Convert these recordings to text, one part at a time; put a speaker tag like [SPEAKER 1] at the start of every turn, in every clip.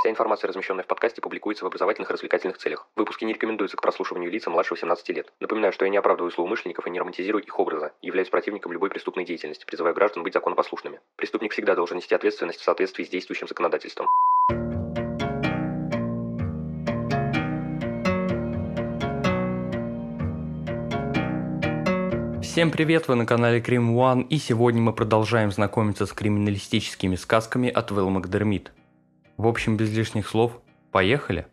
[SPEAKER 1] Вся информация, размещенная в подкасте, публикуется в образовательных и развлекательных целях. Выпуски не рекомендуются к прослушиванию лица младше 18 лет. Напоминаю, что я не оправдываю злоумышленников и не романтизирую их образа, являюсь противником любой преступной деятельности, призываю граждан быть законопослушными. Преступник всегда должен нести ответственность в соответствии с действующим законодательством.
[SPEAKER 2] Всем привет, вы на канале Крим One, и сегодня мы продолжаем знакомиться с криминалистическими сказками от Вэл Макдермит. В общем, без лишних слов, поехали!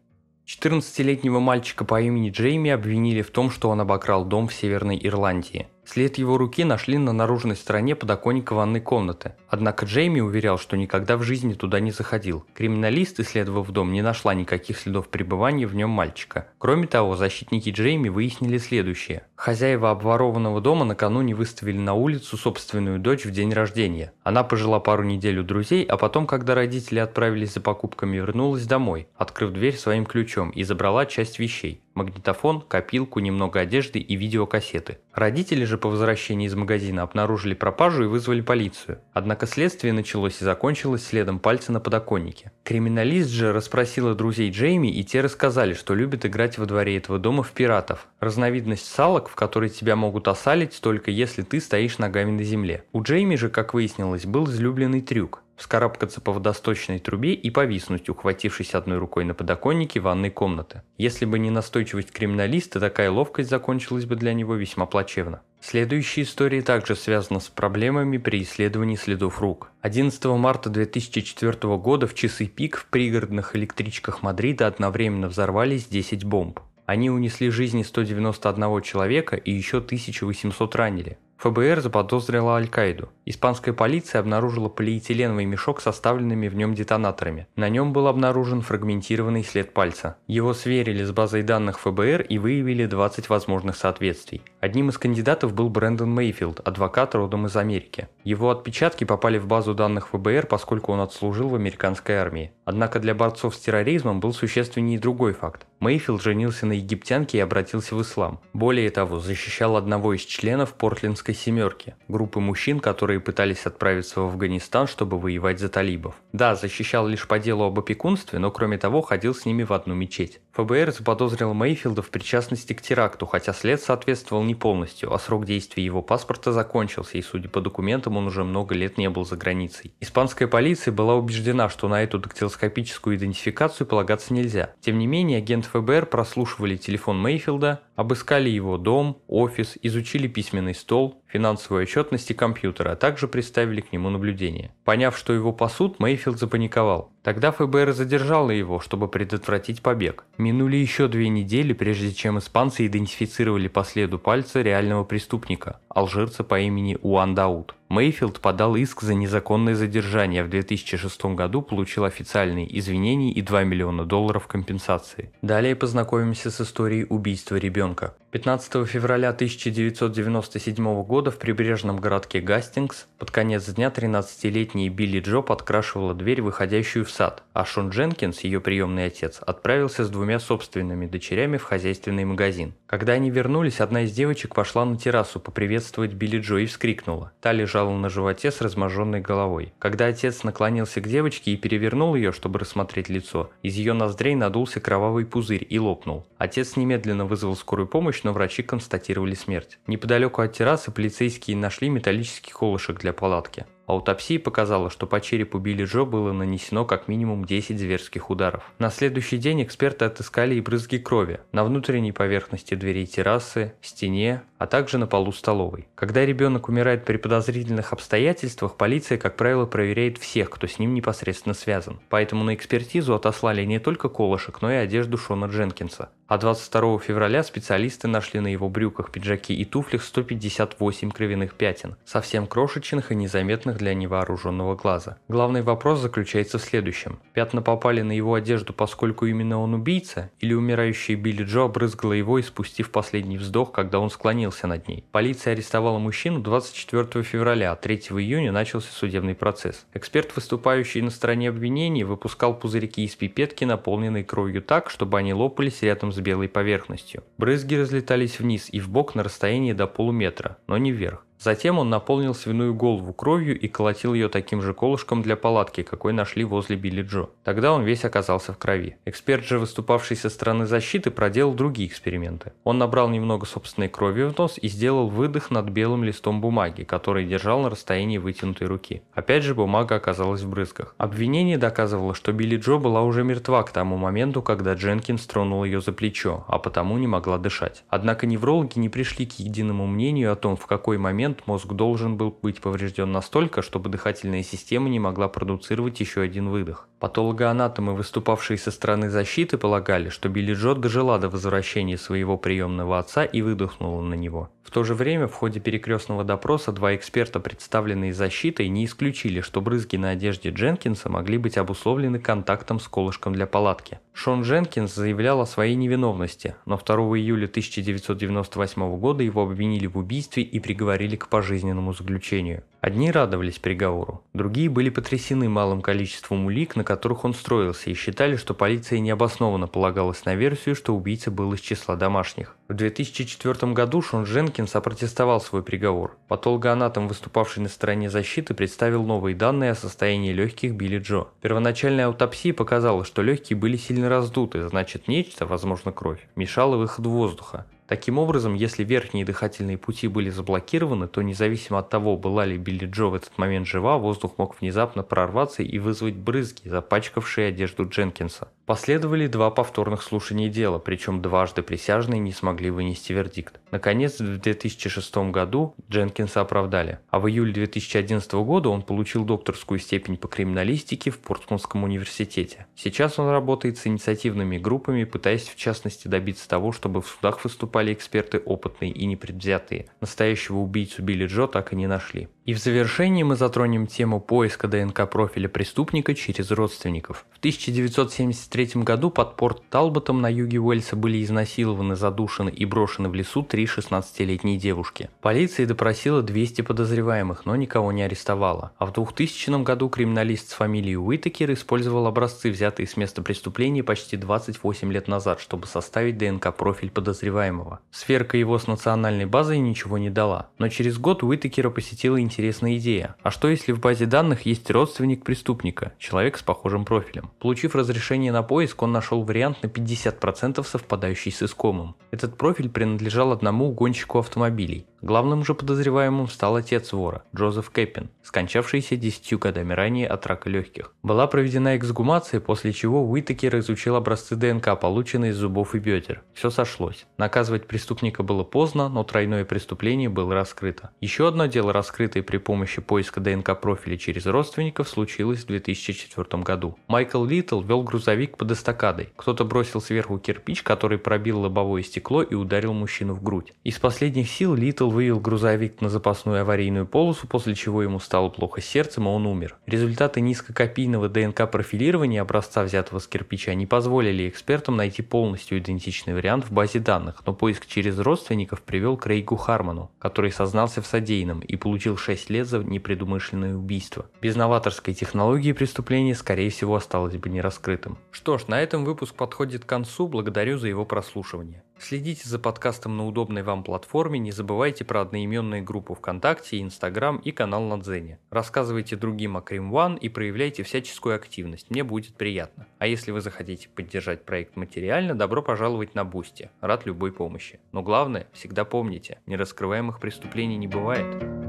[SPEAKER 2] 14-летнего мальчика по имени Джейми обвинили в том, что он обокрал дом в Северной Ирландии – След его руки нашли на наружной стороне подоконника ванной комнаты. Однако Джейми уверял, что никогда в жизни туда не заходил. Криминалист, исследовав дом, не нашла никаких следов пребывания в нем мальчика. Кроме того, защитники Джейми выяснили следующее. Хозяева обворованного дома накануне выставили на улицу собственную дочь в день рождения. Она пожила пару недель у друзей, а потом, когда родители отправились за покупками, вернулась домой, открыв дверь своим ключом и забрала часть вещей магнитофон, копилку, немного одежды и видеокассеты. Родители же по возвращении из магазина обнаружили пропажу и вызвали полицию. Однако следствие началось и закончилось следом пальца на подоконнике. Криминалист же расспросила друзей Джейми, и те рассказали, что любят играть во дворе этого дома в пиратов. Разновидность салок, в которой тебя могут осалить только если ты стоишь ногами на земле. У Джейми же, как выяснилось, был излюбленный трюк вскарабкаться по водосточной трубе и повиснуть, ухватившись одной рукой на подоконнике ванной комнаты. Если бы не настойчивость криминалиста, такая ловкость закончилась бы для него весьма плачевно. Следующая история также связана с проблемами при исследовании следов рук. 11 марта 2004 года в часы пик в пригородных электричках Мадрида одновременно взорвались 10 бомб. Они унесли жизни 191 человека и еще 1800 ранили. ФБР заподозрила Аль-Каиду. Испанская полиция обнаружила полиэтиленовый мешок с оставленными в нем детонаторами. На нем был обнаружен фрагментированный след пальца. Его сверили с базой данных ФБР и выявили 20 возможных соответствий. Одним из кандидатов был Брэндон Мейфилд, адвокат родом из Америки. Его отпечатки попали в базу данных ФБР, поскольку он отслужил в американской армии. Однако для борцов с терроризмом был существеннее другой факт. Мейфилд женился на египтянке и обратился в ислам. Более того, защищал одного из членов Портлендской семерки, группы мужчин, которые пытались отправиться в Афганистан, чтобы воевать за талибов. Да, защищал лишь по делу об опекунстве, но кроме того ходил с ними в одну мечеть. ФБР заподозрил Мейфилда в причастности к теракту, хотя след соответствовал не полностью, а срок действия его паспорта закончился, и судя по документам, он уже много лет не был за границей. Испанская полиция была убеждена, что на эту дактилоскопическую идентификацию полагаться нельзя. Тем не менее, агент ФБР прослушивали телефон Мейфилда, обыскали его дом, офис, изучили письменный стол, финансовую отчетность и компьютера, а также приставили к нему наблюдение. Поняв, что его пасут, Мейфилд запаниковал. Тогда ФБР задержало его, чтобы предотвратить побег. Минули еще две недели, прежде чем испанцы идентифицировали по следу пальца реального преступника, алжирца по имени Уан Дауд. Мейфилд подал иск за незаконное задержание, в 2006 году получил официальные извинения и 2 миллиона долларов компенсации. Далее познакомимся с историей убийства ребенка. 15 февраля 1997 года в прибрежном городке Гастингс под конец дня 13-летняя Билли Джо подкрашивала дверь, выходящую в сад, а Шон Дженкинс, ее приемный отец, отправился с двумя собственными дочерями в хозяйственный магазин. Когда они вернулись, одна из девочек пошла на террасу поприветствовать Билли Джо и вскрикнула. Та лежала на животе с разможенной головой. Когда отец наклонился к девочке и перевернул ее, чтобы рассмотреть лицо, из ее ноздрей надулся кровавый пузырь и лопнул. Отец немедленно вызвал скорую помощь, но врачи констатировали смерть. Неподалеку от террасы полицейские нашли металлический колышек для палатки. Аутопсия показала, что по черепу Билли Джо было нанесено как минимум 10 зверских ударов. На следующий день эксперты отыскали и брызги крови на внутренней поверхности дверей террасы, стене, а также на полу столовой. Когда ребенок умирает при подозрительных обстоятельствах, полиция, как правило, проверяет всех, кто с ним непосредственно связан. Поэтому на экспертизу отослали не только колышек, но и одежду Шона Дженкинса. А 22 февраля специалисты нашли на его брюках, пиджаке и туфлях 158 кровяных пятен, совсем крошечных и незаметных для невооруженного глаза. Главный вопрос заключается в следующем. Пятна попали на его одежду, поскольку именно он убийца, или умирающая Билли Джо обрызгала его, испустив последний вздох, когда он склонился над ней. Полиция арестовала мужчину 24 февраля, а 3 июня начался судебный процесс. Эксперт, выступающий на стороне обвинений, выпускал пузырьки из пипетки, наполненные кровью так, чтобы они лопались рядом с белой поверхностью. Брызги разлетались вниз и в бок на расстоянии до полуметра, но не вверх. Затем он наполнил свиную голову кровью и колотил ее таким же колышком для палатки, какой нашли возле Билли Джо. Тогда он весь оказался в крови. Эксперт же, выступавший со стороны защиты, проделал другие эксперименты. Он набрал немного собственной крови в нос и сделал выдох над белым листом бумаги, который держал на расстоянии вытянутой руки. Опять же бумага оказалась в брызгах. Обвинение доказывало, что Билли Джо была уже мертва к тому моменту, когда Дженкинс тронул ее за плечо, а потому не могла дышать. Однако неврологи не пришли к единому мнению о том, в какой момент мозг должен был быть поврежден настолько, чтобы дыхательная система не могла продуцировать еще один выдох. Патологоанатомы, выступавшие со стороны защиты, полагали, что Билли Джо дожила до возвращения своего приемного отца и выдохнула на него. В то же время в ходе перекрестного допроса два эксперта, представленные защитой, не исключили, что брызги на одежде Дженкинса могли быть обусловлены контактом с колышком для палатки. Шон Дженкинс заявлял о своей невиновности, но 2 июля 1998 года его обвинили в убийстве и приговорили к пожизненному заключению. Одни радовались приговору, другие были потрясены малым количеством улик, на которых он строился, и считали, что полиция необоснованно полагалась на версию, что убийца был из числа домашних. В 2004 году Шон Дженкинс опротестовал свой приговор. Патологоанатом, выступавший на стороне защиты, представил новые данные о состоянии легких Билли Джо. Первоначальная аутопсия показала, что легкие были сильно раздуты, значит нечто, возможно кровь, мешало выходу воздуха. Таким образом, если верхние дыхательные пути были заблокированы, то независимо от того, была ли Билли Джо в этот момент жива, воздух мог внезапно прорваться и вызвать брызги, запачкавшие одежду Дженкинса. Последовали два повторных слушания дела, причем дважды присяжные не смогли вынести вердикт. Наконец, в 2006 году Дженкинса оправдали, а в июле 2011 года он получил докторскую степень по криминалистике в Портсмутском университете. Сейчас он работает с инициативными группами, пытаясь в частности добиться того, чтобы в судах выступали эксперты опытные и непредвзятые. Настоящего убийцу Билли Джо так и не нашли. И в завершении мы затронем тему поиска ДНК профиля преступника через родственников. В 1973 году под порт Талботом на юге Уэльса были изнасилованы, задушены и брошены в лесу три 16-летние девушки. Полиция допросила 200 подозреваемых, но никого не арестовала. А в 2000 году криминалист с фамилией Уитакер использовал образцы, взятые с места преступления почти 28 лет назад, чтобы составить ДНК-профиль подозреваемого. Сверка его с национальной базой ничего не дала. Но через год Уитакера посетила интересная идея. А что если в базе данных есть родственник преступника, человек с похожим профилем? Получив разрешение на поиск, он нашел вариант на 50% совпадающий с искомым. Этот профиль принадлежал одному гонщику автомобилей. Главным же подозреваемым стал отец вора, Джозеф Кэппин, скончавшийся 10 годами ранее от рака легких. Была проведена эксгумация, после чего Уитакер изучил образцы ДНК, полученные из зубов и бедер. Все сошлось. Наказывать преступника было поздно, но тройное преступление было раскрыто. Еще одно дело, раскрытое при помощи поиска ДНК профиля через родственников, случилось в 2004 году. Майкл Литл вел грузовик под эстакадой. Кто-то бросил сверху кирпич, который пробил лобовое стекло и ударил мужчину в грудь. Из последних сил Литл вывел грузовик на запасную аварийную полосу, после чего ему стало плохо с сердцем, и он умер. Результаты низкокопийного ДНК-профилирования образца, взятого с кирпича, не позволили экспертам найти полностью идентичный вариант в базе данных, но поиск через родственников привел к Рейгу Харману, который сознался в содеянном и получил 6 лет за непредумышленное убийство. Без новаторской технологии преступление, скорее всего, осталось бы нераскрытым. Что ж, на этом выпуск подходит к концу, благодарю за его прослушивание. Следите за подкастом на удобной вам платформе, не забывайте про одноименные группы ВКонтакте, Инстаграм и канал на Дзене. Рассказывайте другим о Crime One и проявляйте всяческую активность, мне будет приятно. А если вы захотите поддержать проект материально, добро пожаловать на Boosty, рад любой помощи. Но главное, всегда помните, нераскрываемых преступлений не бывает.